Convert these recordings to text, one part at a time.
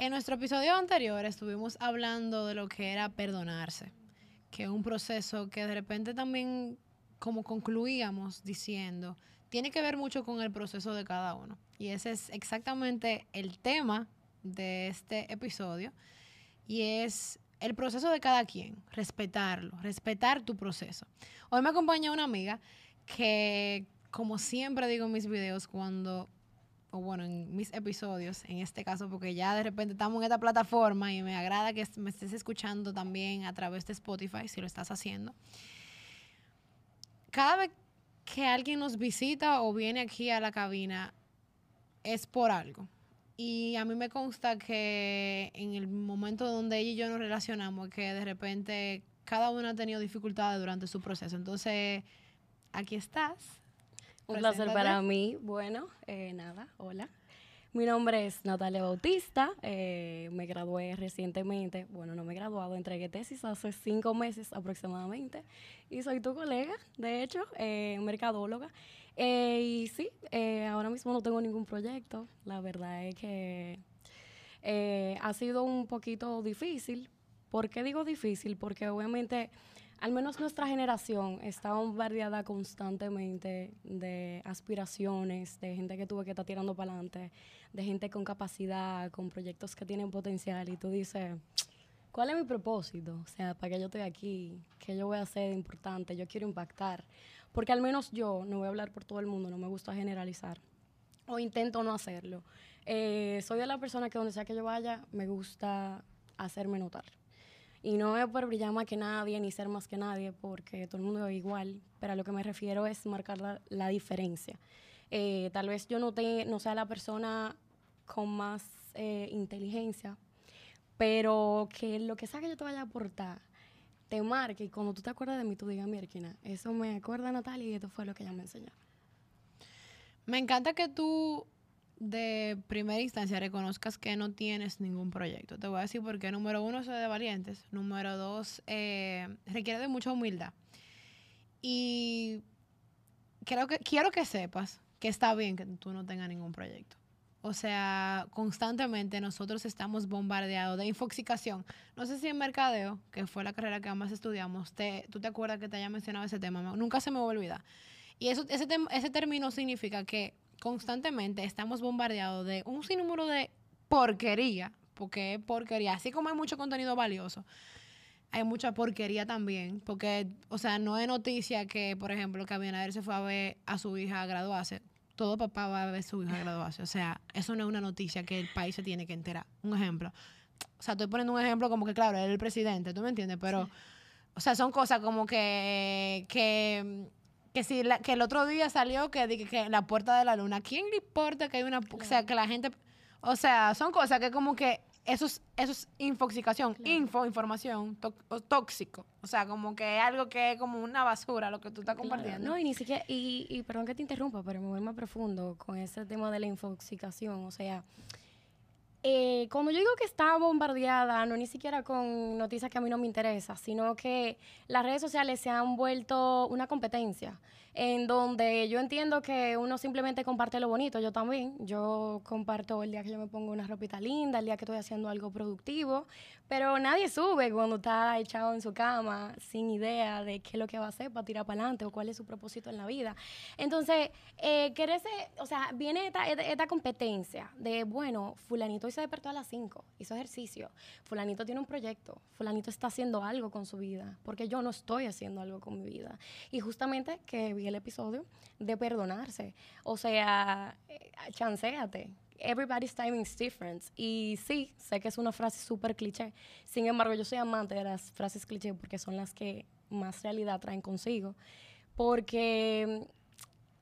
En nuestro episodio anterior estuvimos hablando de lo que era perdonarse, que es un proceso que de repente también, como concluíamos diciendo, tiene que ver mucho con el proceso de cada uno. Y ese es exactamente el tema de este episodio. Y es el proceso de cada quien, respetarlo, respetar tu proceso. Hoy me acompaña una amiga que, como siempre digo en mis videos, cuando, o bueno, en mis episodios, en este caso, porque ya de repente estamos en esta plataforma y me agrada que me estés escuchando también a través de Spotify, si lo estás haciendo. Cada vez que alguien nos visita o viene aquí a la cabina, es por algo. Y a mí me consta que en el momento donde ella y yo nos relacionamos, que de repente cada uno ha tenido dificultades durante su proceso. Entonces, aquí estás. Un placer para mí. Bueno, eh, nada, hola. Mi nombre es Natalia Bautista, eh, me gradué recientemente, bueno, no me he graduado, entregué tesis hace cinco meses aproximadamente y soy tu colega, de hecho, eh, mercadóloga. Eh, y sí, eh, ahora mismo no tengo ningún proyecto, la verdad es que ha sido un poquito difícil. ¿Por qué digo difícil? Porque obviamente al menos nuestra generación está bombardeada constantemente de aspiraciones, de gente que tuve que estar tirando para adelante, de gente con capacidad, con proyectos que tienen potencial y tú dices, ¿cuál es mi propósito? O sea, ¿para qué yo estoy aquí? ¿Qué yo voy a hacer de importante? Yo quiero impactar. Porque al menos yo, no voy a hablar por todo el mundo, no me gusta generalizar. O intento no hacerlo. Eh, soy de la persona que donde sea que yo vaya, me gusta hacerme notar. Y no es por brillar más que nadie ni ser más que nadie, porque todo el mundo es igual, pero a lo que me refiero es marcar la, diferencia. Eh, tal vez yo no, te, no sea la persona con más eh, inteligencia, pero que lo que sea que yo te vaya a aportar te marque y cuando tú te acuerdas de mí, tú digas, mira, eso me acuerda Natalia y esto fue lo que ella me enseñó. Me encanta que tú de primera instancia reconozcas que no tienes ningún proyecto. Te voy a decir porque número uno, soy de valientes. Número dos, eh, requiere de mucha humildad. Y creo que, quiero que sepas que está bien que tú no tengas ningún proyecto. O sea, constantemente nosotros estamos bombardeados de infoxicación. No sé si en mercadeo, que fue la carrera que ambas estudiamos, te, tú te acuerdas que te haya mencionado ese tema. Nunca se me va a olvidar. Y eso, ese, ese término significa que constantemente estamos bombardeados de un sinnúmero de porquería, porque es porquería, así como hay mucho contenido valioso, hay mucha porquería también, porque, o sea, no es noticia que, por ejemplo, que Abinader se fue a ver a su hija graduarse. Todo papá va a ver a su hija graduarse. O sea, eso no es una noticia que el país se tiene que enterar. Un ejemplo. O sea, estoy poniendo un ejemplo como que, claro, él es el presidente, ¿tú me entiendes? Pero, o sea, son cosas como que, que que si que el otro día salió que, que, la puerta de la luna, ¿quién le importa que hay una, o sea, que la gente, o sea, son cosas que como que eso es, eso es infoxicación, info, información, tóxico, o sea, como que es algo que es como una basura lo que tú estás compartiendo. No, y ni siquiera, y, y perdón que te interrumpa, pero me voy más profundo con ese tema de la infoxicación, o sea, eh, cuando yo digo que está bombardeada, no ni siquiera con noticias que a mí no me interesan, sino que las redes sociales se han vuelto una competencia en donde yo entiendo que uno simplemente comparte lo bonito, yo también, yo comparto el día que yo me pongo una ropita linda, el día que estoy haciendo algo productivo, pero nadie sube cuando está echado en su cama sin idea de qué es lo que va a hacer para tirar para adelante o cuál es su propósito en la vida. Entonces, eh, o sea, viene esta, esta, competencia de, bueno, fulanito hoy se despertó a las 5, hizo ejercicio, fulanito tiene un proyecto, fulanito está haciendo algo con su vida, porque yo no estoy haciendo algo con mi vida. Y justamente que el episodio, de perdonarse. O sea, eh, chanceate. Everybody's timing is different. Y sí, sé que es una frase súper cliché. Sin embargo, yo soy amante de las frases cliché porque son las que más realidad traen consigo. Porque,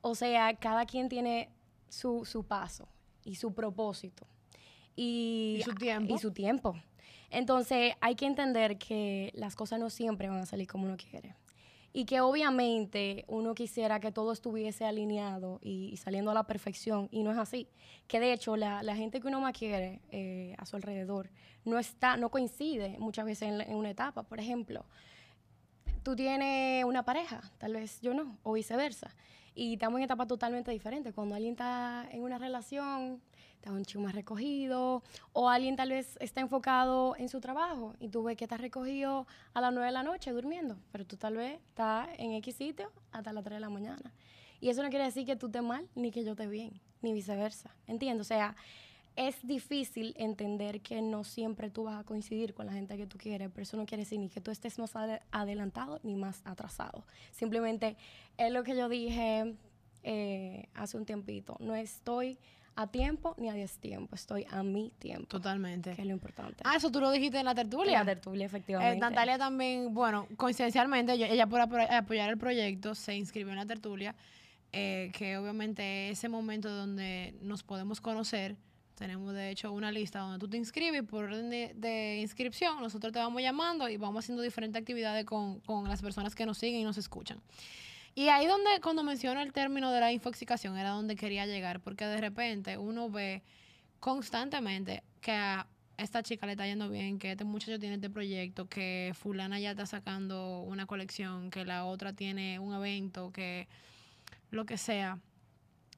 o sea, cada quien tiene su, su paso y su propósito. Y, y, su tiempo. Y su tiempo. Entonces, hay que entender que las cosas no siempre van a salir como uno quiere y que obviamente uno quisiera que todo estuviese alineado y, saliendo a la perfección y no es así. Que de hecho la, gente que uno más quiere eh, a su alrededor no está, no coincide muchas veces en, una etapa. Por ejemplo, tú tienes una pareja, tal vez yo no, o viceversa. Y estamos en etapas totalmente diferentes. Cuando alguien está en una relación, está un chico más recogido, o alguien tal vez está enfocado en su trabajo y tú ves que está recogido a las 9 de la noche durmiendo, pero tú tal vez estás en X sitio hasta las 3 de la mañana. Y eso no quiere decir que tú estés mal ni que yo esté bien, ni viceversa. ¿Entiendes? O sea, es difícil entender que no siempre tú vas a coincidir con la gente que tú quieres, pero eso no quiere decir ni que tú estés más adelantado ni más atrasado. Simplemente es lo que yo dije eh, hace un tiempito. No estoy a tiempo ni a tiempo, estoy a mi tiempo. Totalmente. Que es lo importante. Ah, eso tú lo dijiste en la tertulia. En la tertulia, efectivamente. Eh, Natalia también, bueno, coincidencialmente, ella, por apoyar el proyecto se inscribió en la tertulia, eh, que obviamente ese momento donde nos podemos conocer. Tenemos de hecho una lista donde tú te inscribes por orden de, inscripción. Nosotros te vamos llamando y vamos haciendo diferentes actividades con, con las personas que nos siguen y nos escuchan. Y ahí donde, cuando menciono el término de la infoxicación, era donde quería llegar, porque de repente uno ve constantemente que a esta chica le está yendo bien, que este muchacho tiene este proyecto, que fulana ya está sacando una colección, que la otra tiene un evento, que lo que sea.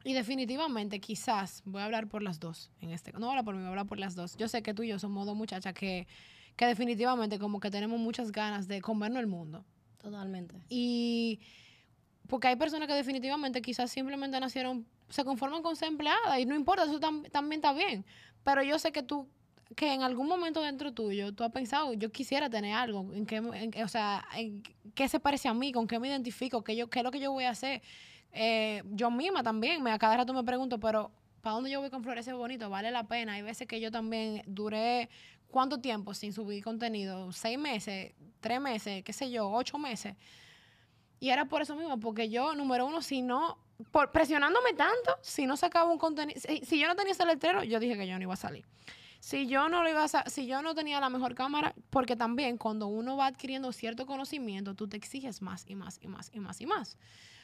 Y definitivamente, quizás, voy a hablar por las dos en este, no voy a hablar por mí, voy a hablar por las dos. Yo sé que tú y yo somos dos muchachas que, que definitivamente como que tenemos muchas ganas de comernos el mundo. Totalmente. Y porque hay personas que definitivamente quizás simplemente nacieron, se conforman con ser empleada y no importa, eso también está bien. Pero yo sé que tú, que en algún momento dentro tuyo, tú has pensado, yo quisiera tener algo, en qué, o sea, en qué se parece a mí, con qué me identifico, qué, yo, qué es lo que yo voy a hacer. Eh, yo misma también, me, a cada rato me pregunto, pero ¿para dónde yo voy con Florecer Bonito? ¿Vale la pena? Hay veces que yo también duré, ¿cuánto tiempo sin subir contenido? ¿Seis meses? ¿Tres meses? ¿Qué sé yo? ¿Ocho meses? Y era por eso mismo, porque yo, número uno, si no, por, presionándome tanto, si no sacaba un contenido, si, yo no tenía ese letrero, yo dije que yo no iba a salir. Si yo no lo iba a, si yo no tenía la mejor cámara, porque también cuando uno va adquiriendo cierto conocimiento, tú te exiges más y más y más y más y más.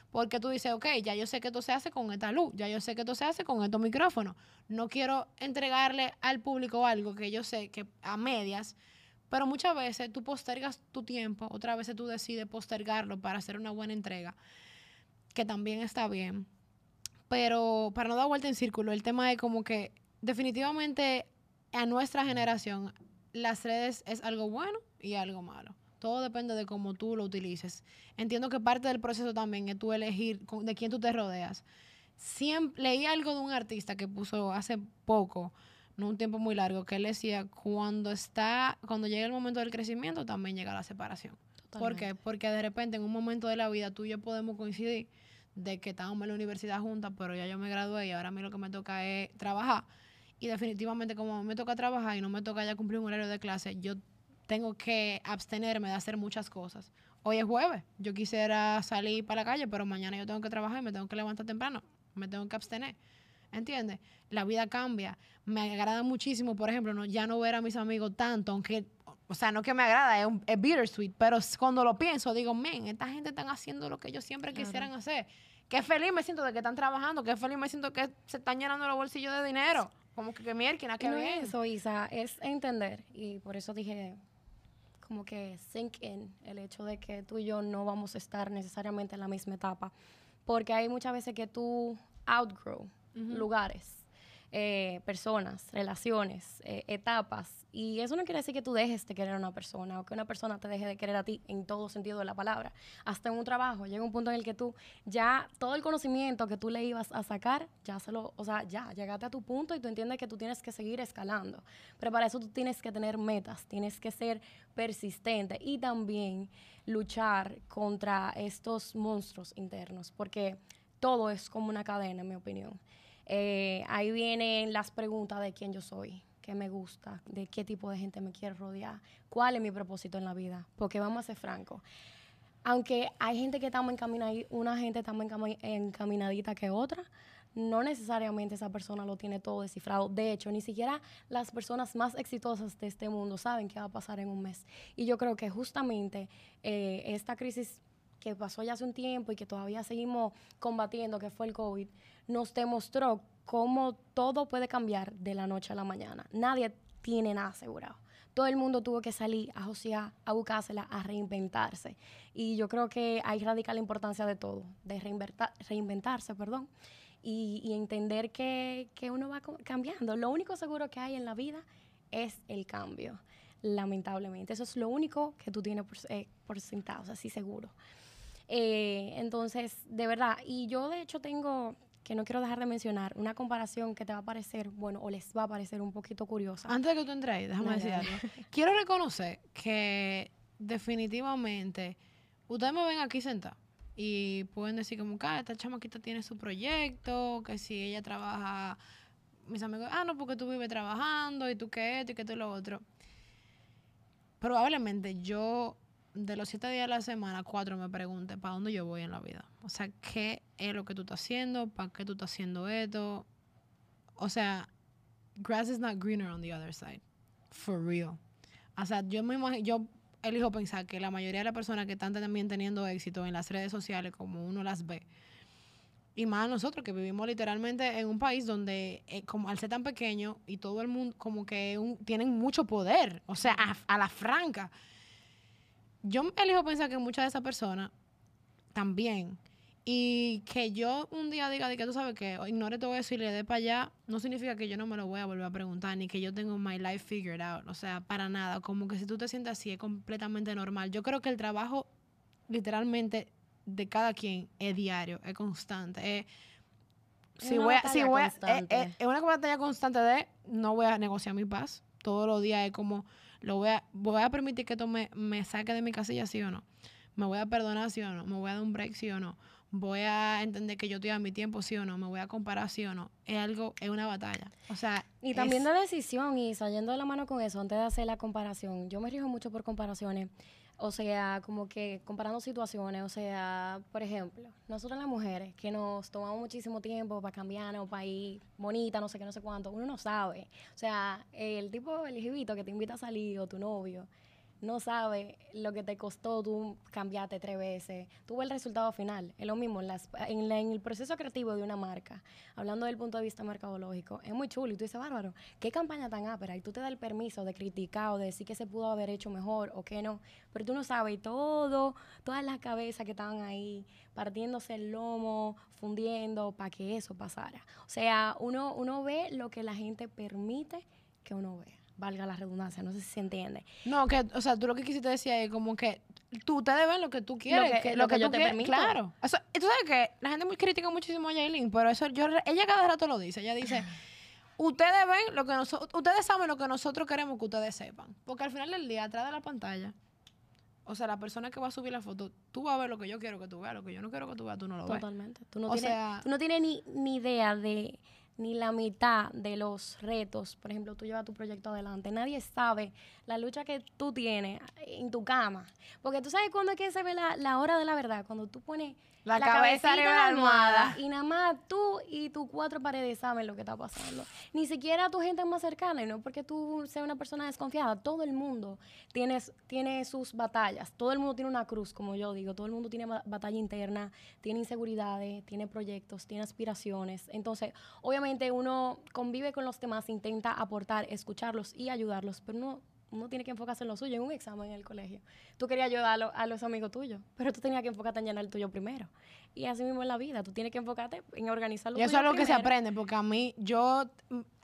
Porque tú dices, ok, ya yo sé que esto se hace con esta luz, ya yo sé que esto se hace con estos micrófonos. No quiero entregarle al público algo que yo sé que a medias pero muchas veces tú postergas tu tiempo, otras veces tú decides postergarlo para hacer una buena entrega, que también está bien. Pero para no dar vuelta en círculo, el tema es como que definitivamente a nuestra generación las redes es algo bueno y algo malo. Todo depende de cómo tú lo utilices. Entiendo que parte del proceso también es tú elegir de quién tú te rodeas. Siempre, leí algo de un artista que puso hace poco no un tiempo muy largo, que él decía, cuando está, cuando llega el momento del crecimiento, también llega la separación. ¿Por qué? Porque de repente en un momento de la vida tú y yo podemos coincidir de que estábamos en la universidad juntas, pero ya yo me gradué y ahora a mí lo que me toca es trabajar. Y definitivamente como me toca trabajar y no me toca ya cumplir un horario de clase, yo tengo que abstenerme de hacer muchas cosas. Hoy es jueves, yo quisiera salir para la calle, pero mañana yo tengo que trabajar y me tengo que levantar temprano, me tengo que abstener. ¿Entiendes? La vida cambia. Me agrada muchísimo, por ejemplo, no, ya no ver a mis amigos tanto, aunque, o sea, no que me agrada, es, un, es bittersweet, pero cuando lo pienso, digo, men, esta gente están haciendo lo que ellos siempre quisieran hacer. Qué feliz me siento de que están trabajando, qué feliz me siento que se están llenando los bolsillos de dinero. Como que, que mierda, que no Es eso, Isa, es entender. Y por eso dije, como que sink in el hecho de que tú y yo no vamos a estar necesariamente en la misma etapa. Porque hay muchas veces que tú outgrow lugares, eh, personas, relaciones, eh, etapas. Y eso no quiere decir que tú dejes de querer a una persona o que una persona te deje de querer a ti en todo sentido de la palabra. Hasta en un trabajo llega un punto en el que tú ya todo el conocimiento que tú le ibas a sacar, ya se lo, o sea, ya llegaste a tu punto y tú entiendes que tú tienes que seguir escalando. Pero para eso tú tienes que tener metas, tienes que ser persistente y también luchar contra estos monstruos internos, porque todo es como una cadena, en mi opinión. Eh, ahí vienen las preguntas de quién yo soy, qué me gusta, de qué tipo de gente me quiero rodear, cuál es mi propósito en la vida. Porque vamos a ser francos, aunque hay gente que está más encaminada, una gente está más encaminadita que otra, no necesariamente esa persona lo tiene todo descifrado. De hecho, ni siquiera las personas más exitosas de este mundo saben qué va a pasar en un mes. Y yo creo que justamente eh, esta crisis que pasó ya hace un tiempo y que todavía seguimos combatiendo, que fue el COVID, nos demostró cómo todo puede cambiar de la noche a la mañana. Nadie tiene nada asegurado. Todo el mundo tuvo que salir a josear, a buscársela, a reinventarse. Y yo creo que ahí radica la importancia de todo, de reinventarse, perdón. y, entender que, que, uno va cambiando. Lo único seguro que hay en la vida es el cambio, lamentablemente. Eso es lo único que tú tienes por, eh, por sentado, así seguro. Eh, entonces, de verdad, y yo de hecho tengo, que no quiero dejar de mencionar, una comparación que te va a parecer, bueno, o les va a parecer un poquito curiosa. Antes de que tú entres, déjame decir algo. quiero reconocer que definitivamente ustedes me ven aquí sentada y pueden decir como que ah, esta chamaquita tiene su proyecto, que si ella trabaja, mis amigos, ah, no, porque tú vives trabajando y tú qué esto y que tú lo otro. Probablemente yo de los siete días de la semana, cuatro me pregunte para dónde yo voy en la vida. O sea, ¿qué es lo que tú estás haciendo? ¿Para qué tú estás haciendo esto? O sea, grass is not greener on the other side. For real. O sea, yo me imagino, yo elijo pensar que la mayoría de las personas que están también teniendo éxito en las redes sociales, como uno las ve, y más nosotros que vivimos literalmente en un país donde, eh, como al ser tan pequeño y todo el mundo como que tienen mucho poder, o sea, a, la franca. Yo elijo pensar que muchas de esas personas también y que yo un día diga de que tú sabes que ignore todo eso y le dé para allá, no significa que yo no me lo voy a volver a preguntar, ni que yo tengo my life figured out. O sea, para nada. Como que si tú te sientes así es completamente normal. Yo creo que el trabajo, literalmente, de cada quien es diario, es constante. Es, si voy si voy es, una batalla constante de no voy a negociar mi paz. Todos los días es como, lo voy a, voy a permitir que esto me, me saque de mi casilla, sí o no. Me voy a perdonar, sí o no. Me voy a dar un break, sí o no voy a entender que yo estoy a mi tiempo, sí o no, me voy a comparar, sí o no. Es algo, es una batalla. O sea. Y también de decisión, y saliendo de la mano con eso, antes de hacer la comparación, yo me rijo mucho por comparaciones. O sea, como que comparando situaciones, o sea, por ejemplo, nosotros las mujeres que nos tomamos muchísimo tiempo para cambiarnos, para ir bonita, no sé qué, no sé cuánto, uno no sabe. O sea, el tipo, el hijito que te invita a salir o tu novio, no sabe lo que te costó tú cambiarte tres veces. Tú ves el resultado final. Es lo mismo en, el proceso creativo de una marca, hablando del punto de vista mercadológico, es muy chulo. Y tú dices, bárbaro, qué campaña tan ápera. Y tú te das el permiso de criticar o de decir que se pudo haber hecho mejor o que no. Pero tú no sabes todo, todas las cabezas que estaban ahí, partiéndose el lomo, fundiendo para que eso pasara. O sea, uno, uno ve lo que la gente permite que uno vea valga la redundancia, no sé si se entiende. No, que, o sea, tú lo que quisiste decir es como que tú te debes lo que tú quieres, lo que, lo que, yo te permito. Claro. Eso, tú sabes que la gente muy critica muchísimo a Jaylin, pero eso yo ella cada rato lo dice. Ella dice, ustedes ven lo que nosotros, ustedes saben lo que nosotros queremos que ustedes sepan. Porque al final del día, atrás de la pantalla, o sea, la persona que va a subir la foto, tú vas a ver lo que yo quiero que tú veas, lo que yo no quiero que tú veas, tú no lo ves. Totalmente. Tú no, tienes, tú no tienes ni, ni idea de ni la mitad de los retos, por ejemplo, tú llevas tu proyecto adelante, nadie sabe la lucha que tú tienes en tu cama. Porque tú sabes cuándo es que se ve la, la hora de la verdad, cuando tú pones la, cabeza de la almohada. Y nada más tú y tus cuatro paredes saben lo que está pasando. Ni siquiera tu gente más cercana, y no porque tú seas una persona desconfiada. Todo el mundo tiene, tiene sus batallas. Todo el mundo tiene una cruz, como yo digo. Todo el mundo tiene batalla interna, tiene inseguridades, tiene proyectos, tiene aspiraciones. Entonces, obviamente uno convive con los demás, intenta aportar, escucarlos y ayudarlos, pero no uno tiene que enfocarse en lo suyo, en un examen en el colegio. Tú querías ayudar a, los amigos tuyos, pero tú tenías que enfocarte en llenar el tuyo primero. Y así mismo en la vida, tú tienes que enfocarte en organizar lo Y eso es lo que se aprende, porque a mí, yo,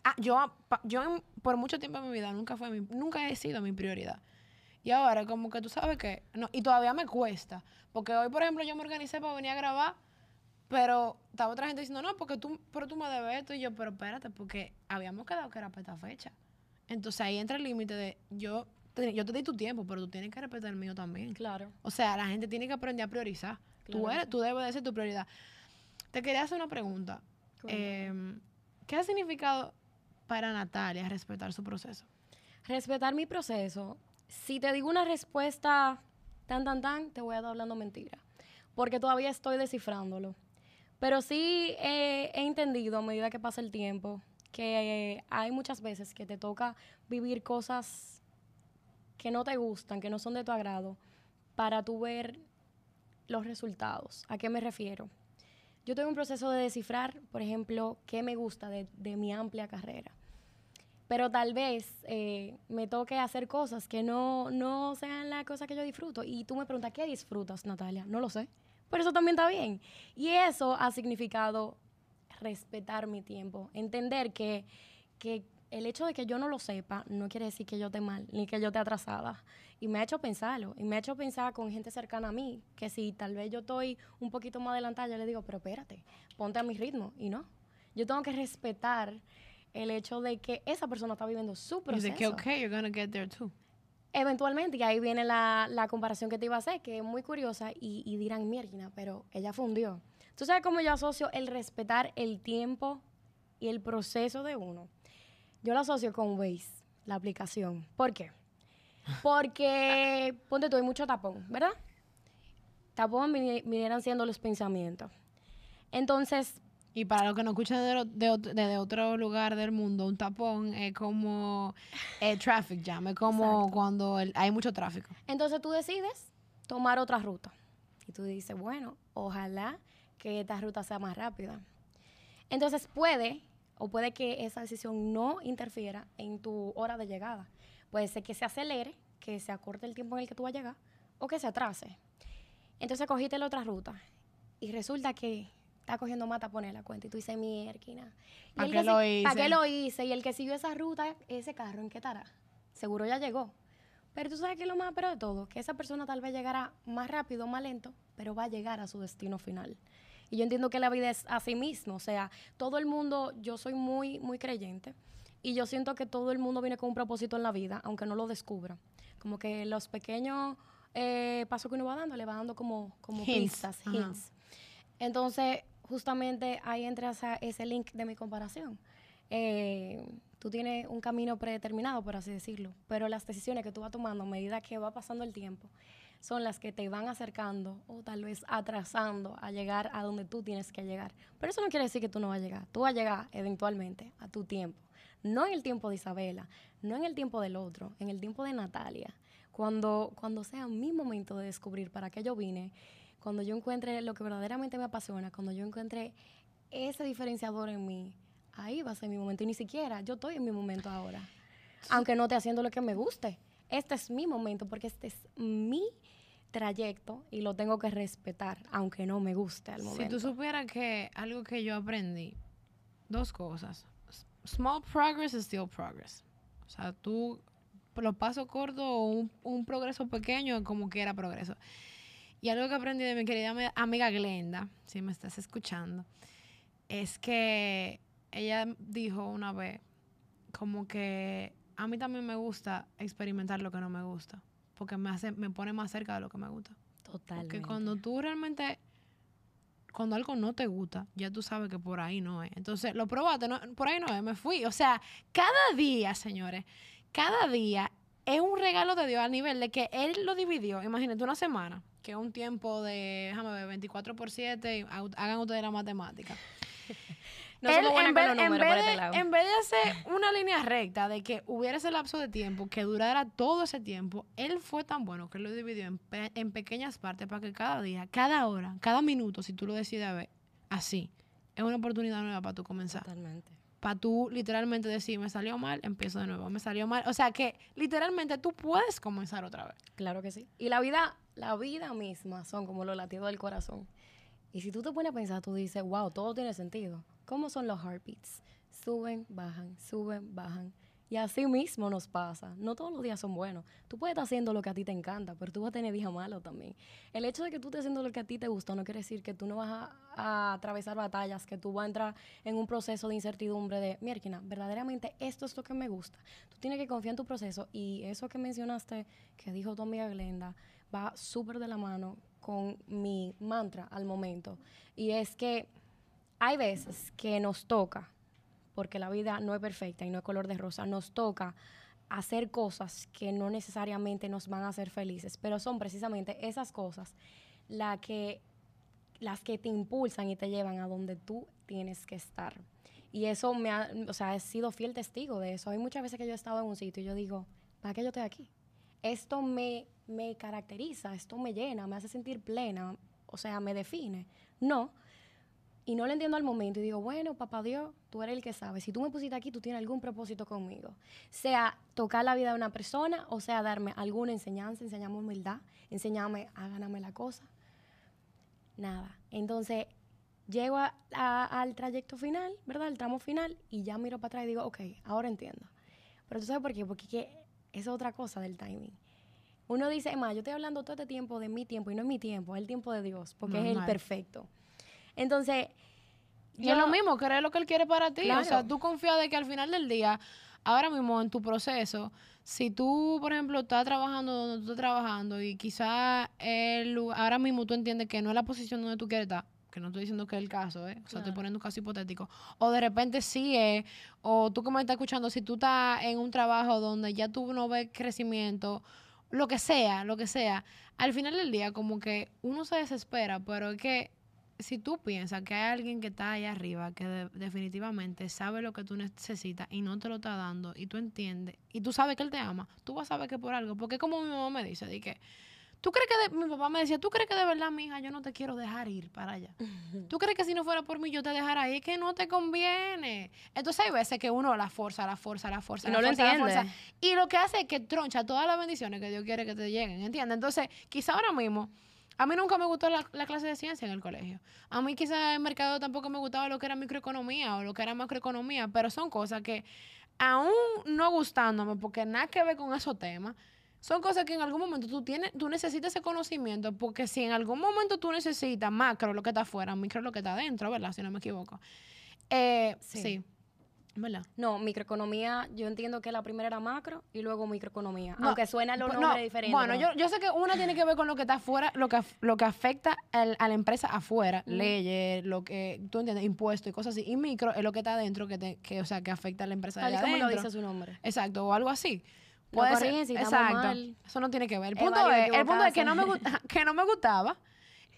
ah, yo, yo por mucho tiempo en mi vida nunca fue mi, nunca he sido mi prioridad. Y ahora, como que tú sabes que, no, y todavía me cuesta, porque hoy, por ejemplo, yo me organicé para venir a grabar, pero estaba otra gente diciendo, no, porque tú, pero tú me debes esto, y yo, pero espérate, porque habíamos quedado que era para esta fecha. Entonces ahí entra el límite de yo te, yo te di tu tiempo, pero tú tienes que respetar el mío también. Claro. O sea, la gente tiene que aprender a priorizar. tú, eres, tú debes de ser tu prioridad. Te quería hacer una pregunta. Em, ¿Qué ha significado para Natalia respetar su proceso? Respetar mi proceso. Si te digo una respuesta tan, tan, tan, te voy a estar hablando mentira. Porque todavía estoy descifrándolo. Pero sí he entendido a medida que pasa el tiempo que hay muchas veces que te toca vivir cosas que no te gustan, que no son de tu agrado, para tú ver los resultados. ¿A qué me refiero? Yo tengo un proceso de descifrar, por ejemplo, qué me gusta de, mi amplia carrera. Pero tal vez eh, me toque hacer cosas que no, no sean la cosa que yo disfruto. Y tú me preguntas, ¿qué disfrutas, Natalia? No lo sé. Pero eso también está bien. Y eso ha significado respetar mi tiempo, entender que, que el hecho de que yo no lo sepa no quiere decir que yo esté mal, ni que yo esté atrasada. Y me ha hecho pensarlo, y me ha hecho pensar con gente cercana a mí, que si tal vez yo estoy un poquito más adelantada, yo le digo, pero espérate, ponte a mi ritmo. Y no, yo tengo que respetar el hecho de que esa persona está viviendo su proceso. Y de que, ok, you're gonna get there too. Eventualmente, y ahí viene la, la, comparación que te iba a hacer, que es muy curiosa, y, y dirán, mierda, pero ella fundió. ¿Tú sabes cómo yo asocio el respetar el tiempo y el proceso de uno? Yo lo asocio con Waze, la aplicación. ¿Por qué? Porque, ponte tú, hay mucho tapón, ¿verdad? Tapón vinieran siendo los pensamientos. Entonces... Y para los que no escuchan desde de, otro lugar del mundo, un tapón es como el traffic jam, es como cuando hay mucho tráfico. Entonces tú decides tomar otra ruta. Y tú dices, bueno, ojalá que esta ruta sea más rápida. Entonces puede o puede que esa decisión no interfiera en tu hora de llegada. Puede ser que se acelere, que se acorte el tiempo en el que tú vas a llegar, o que se atrase. Entonces cogiste la otra ruta y resulta que está cogiendo mata poner la cuenta y tú dices, mierda. ¿Para qué lo hice? ¿Para qué lo hice? Y el que siguió esa ruta, ese carro, ¿en qué estará? Seguro ya llegó. Pero tú sabes que es lo más pero de todo, que esa persona tal vez llegará más rápido, más lento, pero va a llegar a su destino final. Y yo entiendo que la vida es así mismo. O sea, todo el mundo, yo soy muy, muy creyente. Y yo siento que todo el mundo viene con un propósito en la vida, aunque no lo descubra. Como que los pequeños eh, pasos que uno va dando, le va dando como, como pistas, hints. Entonces, justamente ahí entra ese link de mi comparación. Eh, tú tienes un camino predeterminado, por así decirlo, pero las decisiones que tú vas tomando a medida que va pasando el tiempo son las que te van acercando o tal vez atrasando a llegar a donde tú tienes que llegar. Pero eso no quiere decir que tú no vas a llegar. Tú vas a llegar eventualmente a tu tiempo. No en el tiempo de Isabela, no en el tiempo del otro, en el tiempo de Natalia. Cuando, cuando sea mi momento de descubrir para qué yo vine, cuando yo encuentre lo que verdaderamente me apasiona, cuando yo encuentre ese diferenciador en mí, ahí va a ser mi momento. Y ni siquiera yo estoy en mi momento ahora. Aunque no esté haciendo lo que me guste. Este es mi momento porque este es mi trayecto y lo tengo que respetar, aunque no me guste al momento. Si tú supieras que algo que yo aprendí, dos cosas. Small progress is still progress. O sea, tú, los pasos cortos o un, un progreso pequeño, como que era progreso. Y algo que aprendí de mi querida amiga Glenda, si me estás escuchando, es que ella dijo una vez, como que a mí también me gusta experimentar lo que no me gusta porque me hace, me pone más cerca de lo que me gusta. Totalmente. Porque cuando tú realmente, cuando algo no te gusta, ya tú sabes que por ahí no es. Entonces, lo probaste, no, por ahí no es, me fui. O sea, cada día, señores, cada día es un regalo de Dios al nivel de que Él lo dividió, imagínate, una semana, que es un tiempo de, déjame ver, 24 por 7, hagan ustedes la matemática. No en, vez, en, vez de, en, vez de, hacer una línea recta de que hubiera ese lapso de tiempo que durara todo ese tiempo, él fue tan bueno que él lo dividió en, en pequeñas partes para que cada día, cada hora, cada minuto, si tú lo decides ver así, es una oportunidad nueva para tú comenzar. Totalmente. Para tú literalmente decir, me salió mal, empiezo de nuevo, me salió mal. O sea que literalmente tú puedes comenzar otra vez. Claro que sí. Y la vida, la vida misma son como los latidos del corazón. Y si tú te pones a pensar, tú dices, wow, todo tiene sentido. ¿Cómo son los heartbeats? Suben, bajan, suben, bajan. Y así mismo nos pasa. No todos los días son buenos. Tú puedes estar haciendo lo que a ti te encanta, pero tú vas a tener días malos también. El hecho de que tú estés haciendo lo que a ti te gusta no quiere decir que tú no vas a, atravesar batallas, que tú vas a entrar en un proceso de incertidumbre de, mierda, verdaderamente esto es lo que me gusta. Tú tienes que confiar en tu proceso y eso que mencionaste, que dijo tu amiga Glenda, va súper de la mano con mi mantra al momento. Y es que hay veces que nos toca, porque la vida no es perfecta y no es color de rosa, nos toca hacer cosas que no necesariamente nos van a hacer felices, pero son precisamente esas cosas la que, las que te impulsan y te llevan a donde tú tienes que estar. Y eso me ha, o sea, he sido fiel testigo de eso. Hay muchas veces que yo he estado en un sitio y yo digo, ¿para qué yo estoy aquí? Esto me, me caracteriza, esto me llena, me hace sentir plena, o sea, me define. No, y no lo entiendo al momento y digo, bueno, papá Dios, tú eres el que sabe. Si tú me pusiste aquí, tú tienes algún propósito conmigo. Sea tocar la vida de una persona o sea darme alguna enseñanza, enseñarme humildad, enseñarme a ganarme la cosa. Nada. Entonces, llego al trayecto final, ¿verdad? Al tramo final, y ya miro para atrás y digo, ok, ahora entiendo. Pero tú sabes por qué, porque es otra cosa del timing. Uno dice, Emma, yo estoy hablando todo este tiempo de mi tiempo y no es mi tiempo, es el tiempo de Dios, porque es el perfecto. Entonces, y es lo mismo, creer lo que Él quiere para ti. O sea, tú confías de que al final del día, ahora mismo en tu proceso, si tú, por ejemplo, estás trabajando donde tú estás trabajando y quizás ahora mismo tú entiendes que no es la posición donde tú quieres estar, que no estoy diciendo que es el caso, ¿eh? O sea, estoy poniendo un caso hipotético. O de repente sí es, o tú como estás escuchando, si tú estás en un trabajo donde ya tú no ves crecimiento, lo que sea, lo que sea, al final del día como que uno se desespera, pero es que si tú piensas que hay alguien que está ahí arriba que definitivamente sabe lo que tú necesitas y no te lo está dando y tú entiendes y tú sabes que él te ama, tú vas a saber que por algo, porque como mi mamá me dice, de que ¿Tú crees que mi papá me decía, ¿tú crees que de verdad, mi hija, yo no te quiero dejar ir para allá? ¿Tú crees que si no fuera por mí yo te dejara ir? Es que no te conviene. Entonces hay veces que uno la fuerza, la fuerza, la fuerza, no lo entiende. Y lo que hace es que troncha todas las bendiciones que Dios quiere que te lleguen, ¿entiendes? Entonces, quizá ahora mismo, a mí nunca me gustó la, clase de ciencia en el colegio. A mí quizá en mercado tampoco me gustaba lo que era microeconomía o lo que era macroeconomía, pero son cosas que aún no gustándome, porque nada que ver con esos temas, son cosas que en algún momento tú tienes, tú necesitas ese conocimiento, porque si en algún momento tú necesitas macro, lo que está afuera, micro, lo que está adentro, ¿verdad? Si no me equivoco. Eh, sí. ¿Verdad? No, microeconomía, yo entiendo que la primera era macro y luego microeconomía. aunque suena los nombres diferentes. Bueno, yo, yo, sé que una tiene que ver con lo que está afuera, lo que, lo que afecta a la empresa afuera, leyes, lo que, tú entiendes, impuestos y cosas así. Y micro es lo que está adentro, que, que, o sea, que afecta a la empresa de adentro. lo dice su nombre. Exacto, o algo así. Puede ser. Exacto. Eso no tiene que ver. El punto, es, el punto es que no, me que no me gustaba.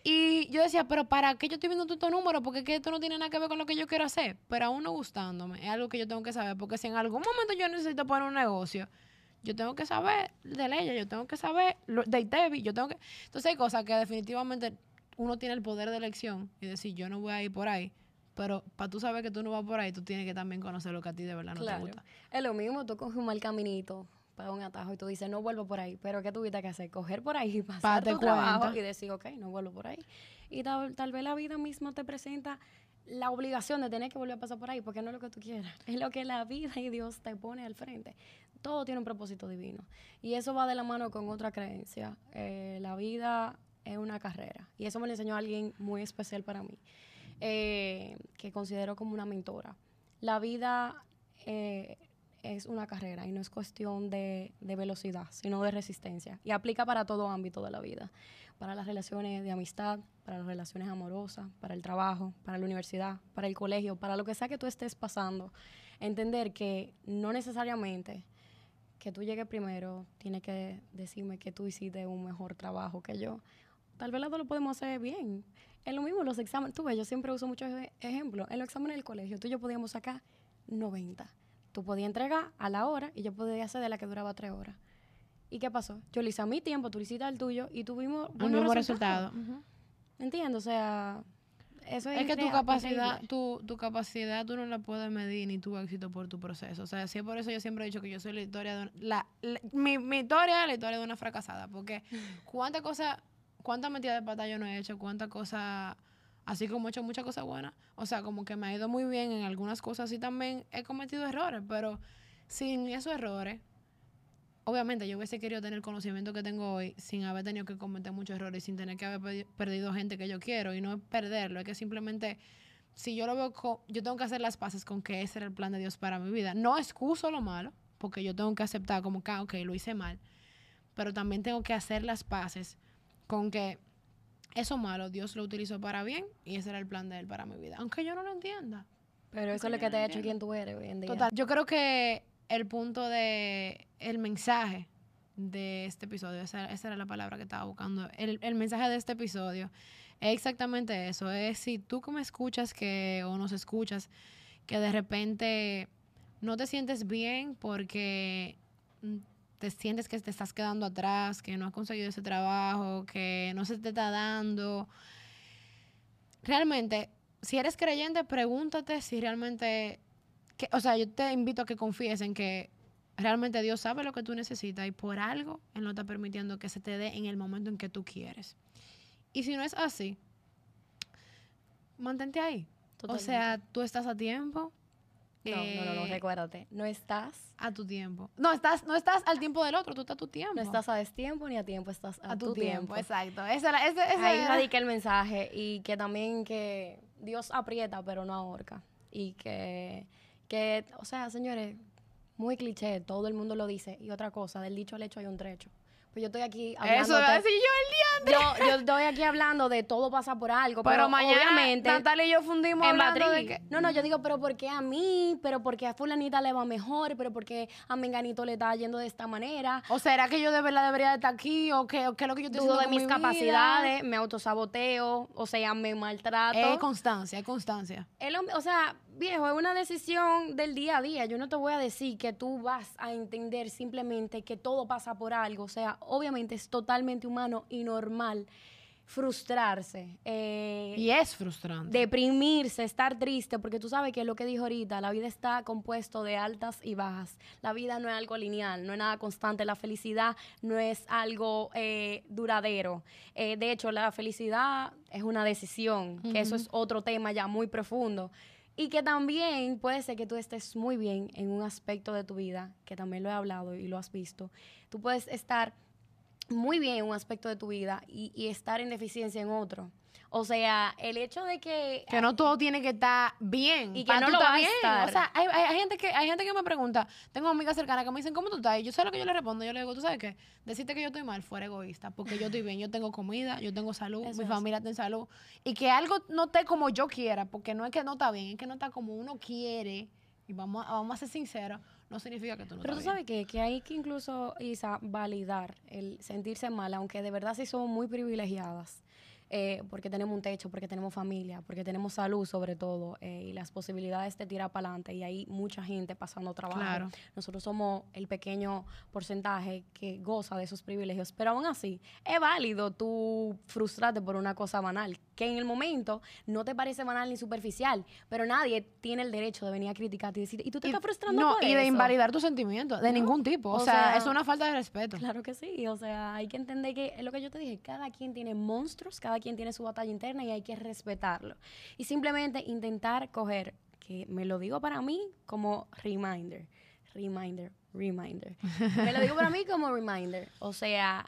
Y yo decía, pero ¿para qué yo estoy viendo estos números? Porque es que esto no tiene nada que ver con lo que yo quiero hacer. Pero aún no gustándome, es algo que yo tengo que saber. Porque si en algún momento yo necesito poner un negocio, yo tengo que saber de leyes, yo tengo que saber de ITEVI, yo tengo que... Entonces hay cosas que definitivamente uno tiene el poder de elección y decir, yo no voy a ir por ahí. Pero para tú saber que tú no vas por ahí, tú tienes que también conocer lo que a ti de verdad no te gusta. Es lo mismo, tú coges un mal caminito para un atajo y tú dices, no vuelvo por ahí. Pero ¿qué tuviste que hacer? Coger por ahí, pasar tu trabajo y decir, ok, no vuelvo por ahí. Y tal, vez la vida misma te presenta la obligación de tener que volver a pasar por ahí, porque no es lo que tú quieras, es lo que la vida y Dios te pone al frente. Todo tiene un propósito divino. Y eso va de la mano con otra creencia. Eh, la vida es una carrera. Y eso me lo enseñó alguien muy especial para mí, eh, que considero como una mentora. La vida eh, es una carrera y no es cuestión de, velocidad, sino de resistencia. Y aplica para todo ámbito de la vida, para las relaciones de amistad, para las relaciones amorosas, para el trabajo, para la universidad, para el colegio, para lo que sea que tú estés pasando. Entender que no necesariamente que tú llegues primero tiene que decirme que tú hiciste un mejor trabajo que yo. Tal vez dos lo podemos hacer bien. Es lo mismo los exámenes. Tú ves, yo siempre uso muchos ejemplos. En los exámenes del colegio, tú y yo podíamos sacar 90 tú podías entregar a la hora y yo podía hacer de la que duraba tres horas. ¿Y qué pasó? Yo le hice a mi tiempo, tú le hiciste al tuyo y tuvimos un mismo resultado. Entiendo, o sea, eso es Es que tu capacidad, tu, tu, capacidad tú no la puedes medir ni tu éxito por tu proceso. O sea, así por eso yo siempre he dicho que yo soy la historia de la, mi, mi, historia es la historia de una fracasada. Porque cuántas cosas, cuántas metidas de pata yo no he hecho, cuántas cosas así como he hecho muchas cosas buenas. O sea, como que me ha ido muy bien en algunas cosas y también he cometido errores, pero sin esos errores, obviamente yo hubiese querido tener el conocimiento que tengo hoy sin haber tenido que cometer muchos errores, sin tener que haber perdido gente que yo quiero y no es perderlo, es que simplemente si yo lo veo, yo tengo que hacer las paces con que ese era el plan de Dios para mi vida. No excuso lo malo, porque yo tengo que aceptar como que, ah, ok, lo hice mal, pero también tengo que hacer las paces con que eso malo Dios lo utilizó para bien y ese era el plan de Él para mi vida. Aunque yo no lo entienda. Pero eso es lo que te ha hecho quien tú eres hoy en día. Total. Yo creo que el punto de el mensaje de este episodio, esa, era la palabra que estaba buscando, el, el, mensaje de este episodio es exactamente eso, es si tú que me escuchas que o nos escuchas, que de repente no te sientes bien porque te sientes que te estás quedando atrás, que no has conseguido ese trabajo, que no se te está dando. Realmente, si eres creyente, pregúntate si realmente, que, o sea, yo te invito a que confíes en que realmente Dios sabe lo que tú necesitas y por algo Él no está permitiendo que se te dé en el momento en que tú quieres. Y si no es así, mantente ahí. O sea, tú estás a tiempo. No, no, no, no, eh, recuérdate, no estás a tu tiempo. No estás, no estás al tiempo del otro, tú estás a tu tiempo. No estás a destiempo ni a tiempo, estás a, tu, tiempo. Exacto. ese, Ahí radica el mensaje y que también que Dios aprieta pero no ahorca. Y que, que, o sea, señores, muy cliché, todo el mundo lo dice. Y otra cosa, del dicho al hecho hay un trecho. Pues yo estoy aquí hablando. Eso yo el día yo, yo estoy aquí hablando de todo pasa por algo. Pero, mañana obviamente, Natalia y yo fundimos en hablando No, no, yo digo, pero ¿por qué a mí? ¿Pero por qué a fulanita le va mejor? ¿Pero por qué a Menganito le está yendo de esta manera? ¿O será que yo de verdad debería estar aquí? ¿O qué, o qué es lo que yo estoy Dudo de mis capacidades, me autosaboteo, o sea, me maltrato. Es constancia, es constancia. El, o sea, viejo, es una decisión del día a día. Yo no te voy a decir que tú vas a entender simplemente que todo pasa por algo. O sea, obviamente es totalmente humano y normal frustrarse. Eh, y es frustrante. Deprimirse, estar triste, porque tú sabes que es lo que dijo ahorita, la vida está compuesto de altas y bajas. La vida no es algo lineal, no es nada constante. La felicidad no es algo eh, duradero. Eh, de hecho, la felicidad es una decisión, que eso es otro tema ya muy profundo. Y que también puede ser que tú estés muy bien en un aspecto de tu vida, que también lo he hablado y lo has visto. Tú puedes estar muy bien en un aspecto de tu vida y, estar en deficiencia en otro. O sea, el hecho de que... Que no todo tiene que estar bien. Y que no lo a estar. O sea, hay, gente que, hay gente que me pregunta, tengo amigas cercanas que me dicen, ¿cómo tú estás? Y yo sé lo que yo le respondo. Yo le digo, ¿tú sabes qué? Decirte que yo estoy mal fuera egoísta. Porque yo estoy bien, yo tengo comida, yo tengo salud, mi familia tiene salud. Y que algo no esté como yo quiera, porque no es que no está bien, es que no está como uno quiere. Y vamos, vamos a ser sinceros, no significa que tú no Pero tú sabes que, que hay que incluso, Isa, validar el sentirse mal, aunque de verdad sí somos muy privilegiadas. Eh, porque tenemos un techo, porque tenemos familia, porque tenemos salud sobre todo, eh, y las posibilidades de tirar para adelante, y hay mucha gente pasando trabajo. Nosotros somos el pequeño porcentaje que goza de esos privilegios, pero aún así es válido tú frustrarte por una cosa banal, que en el momento no te parece banal ni superficial, pero nadie tiene el derecho de venir a criticarte y decir, ¿y tú te estás frustrando no, y de invalidar tus sentimientos, de ningún tipo, o, sea, es una falta de respeto. Claro que sí, o sea, hay que entender que es lo que yo te dije, cada quien tiene monstruos, cada quien tiene su batalla interna y hay que respetarlo. Y simplemente intentar coger, que me lo digo para mí como reminder, reminder, reminder. me lo digo para mí como reminder. O sea,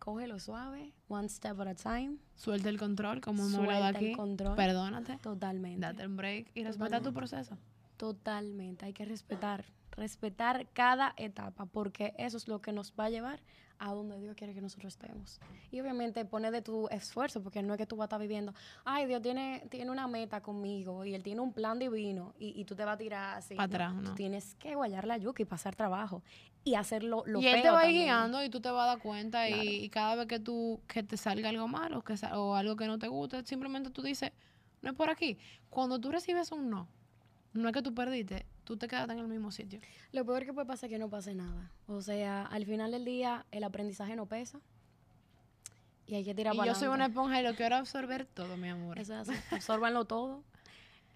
cógelo suave, one step at a time. Suelta el control, como hemos hablado aquí. El control. Perdónate. Totalmente. Date un break y respeta tu proceso. Totalmente. Hay que respetar, respetar cada etapa, porque eso es lo que nos va a llevar a donde Dios quiere que nosotros estemos. Y obviamente pone de tu esfuerzo, porque no es que tú vas a estar viviendo, ay, Dios tiene, tiene una meta conmigo y Él tiene un plan divino y, tú te vas a tirar así. Para atrás, ¿no? Tú tienes que guayar la yuca y pasar trabajo y hacerlo lo Y Él te va guiando y tú te vas a dar cuenta y, cada vez que tú, que te salga algo malo que, o algo que no te guste, simplemente tú dices, no es por aquí. Cuando tú recibes un no, no es que tú perdiste, tú te quedas en el mismo sitio. Lo peor que puede pasar es que no pase nada. O sea, al final del día, el aprendizaje no pesa. Y hay que tirar y yo soy una esponja y lo quiero absorber todo, mi amor. Eso es así. Absórbanlo todo.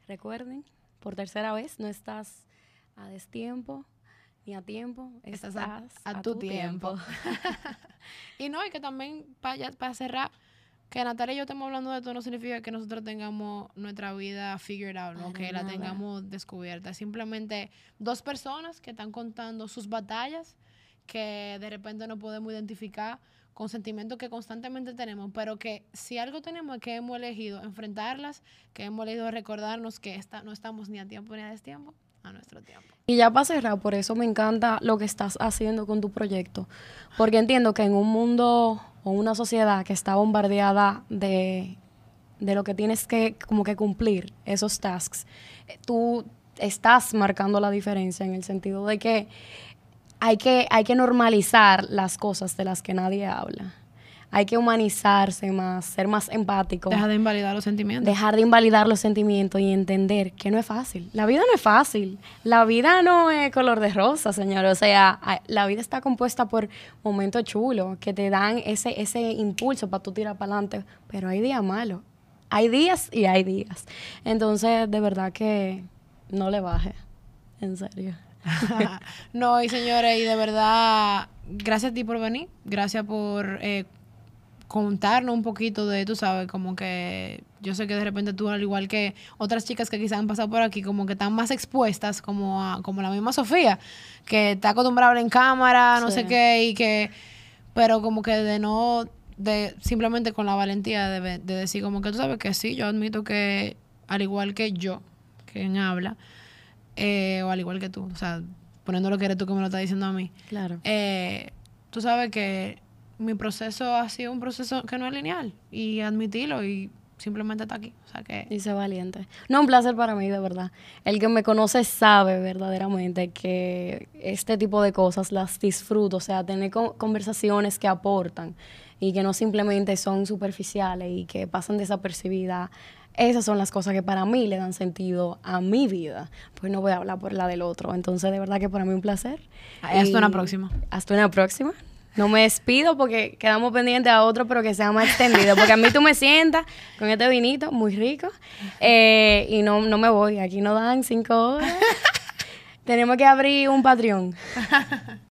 Recuerden, por tercera vez, no estás a destiempo ni a tiempo. Estás, a, tu, tiempo. y no, y que también, para, para cerrar, que Natalia y yo estemos hablando de esto no significa que nosotros tengamos nuestra vida figured out, ¿no? que la tengamos descubierta. Simplemente dos personas que están contando sus batallas, que de repente no podemos identificar con sentimientos que constantemente tenemos, pero que si algo tenemos es que hemos elegido enfrentarlas, que hemos elegido recordarnos que no estamos ni a tiempo ni a destiempo, Y ya para cerrar, por eso me encanta lo que estás haciendo con tu proyecto, porque entiendo que en un mundo o una sociedad que está bombardeada de, lo que tienes que como que cumplir, esos tasks, tú estás marcando la diferencia en el sentido de que hay que, hay que normalizar las cosas de las que nadie habla hay que humanizarse más, ser más empático. Dejar de invalidar los sentimientos. Dejar de invalidar los sentimientos y entender que no es fácil. La vida no es fácil. La vida no es color de rosa, señor. O sea, la vida está compuesta por momentos chulos que te dan ese, ese impulso para tú tirar para adelante. Pero hay días malos. Hay días y hay días. Entonces, de verdad que no le baje. En serio. no, y señores, y de verdad, gracias a ti por venir. Gracias por... Eh, contarnos un poquito de, tú sabes, como que yo sé que de repente tú, al igual que otras chicas que quizás han pasado por aquí, como que están más expuestas, como, a, como la misma Sofía, que está acostumbrada a hablar en cámara, no sé qué, y que, pero como que de no, de simplemente con la valentía de, de decir como que tú sabes que sí, yo admito que al igual que yo, quien habla, eh, o al igual que tú, o sea, poniendo lo que eres tú que me lo estás diciendo a mí. Claro. Eh, tú sabes que mi proceso ha sido un proceso que no es lineal y admitirlo y simplemente está aquí. O sea que... Y ser valiente. No, un placer para mí, de verdad. El que me conoce sabe verdaderamente que este tipo de cosas las disfruto, o sea, tener conversaciones que aportan y que no simplemente son superficiales y que pasan desapercibidas. Esas son las cosas que para mí le dan sentido a mi vida. Pues no voy a hablar por la del otro. Entonces, de verdad que para mí un placer. Hasta una próxima. Hasta una próxima. No me despido porque quedamos pendientes a otro, pero que sea más extendido. Porque a mí tú me sientas con este vinito muy rico eh, y no, no me voy. Aquí no dan cinco horas. Tenemos que abrir un Patreon.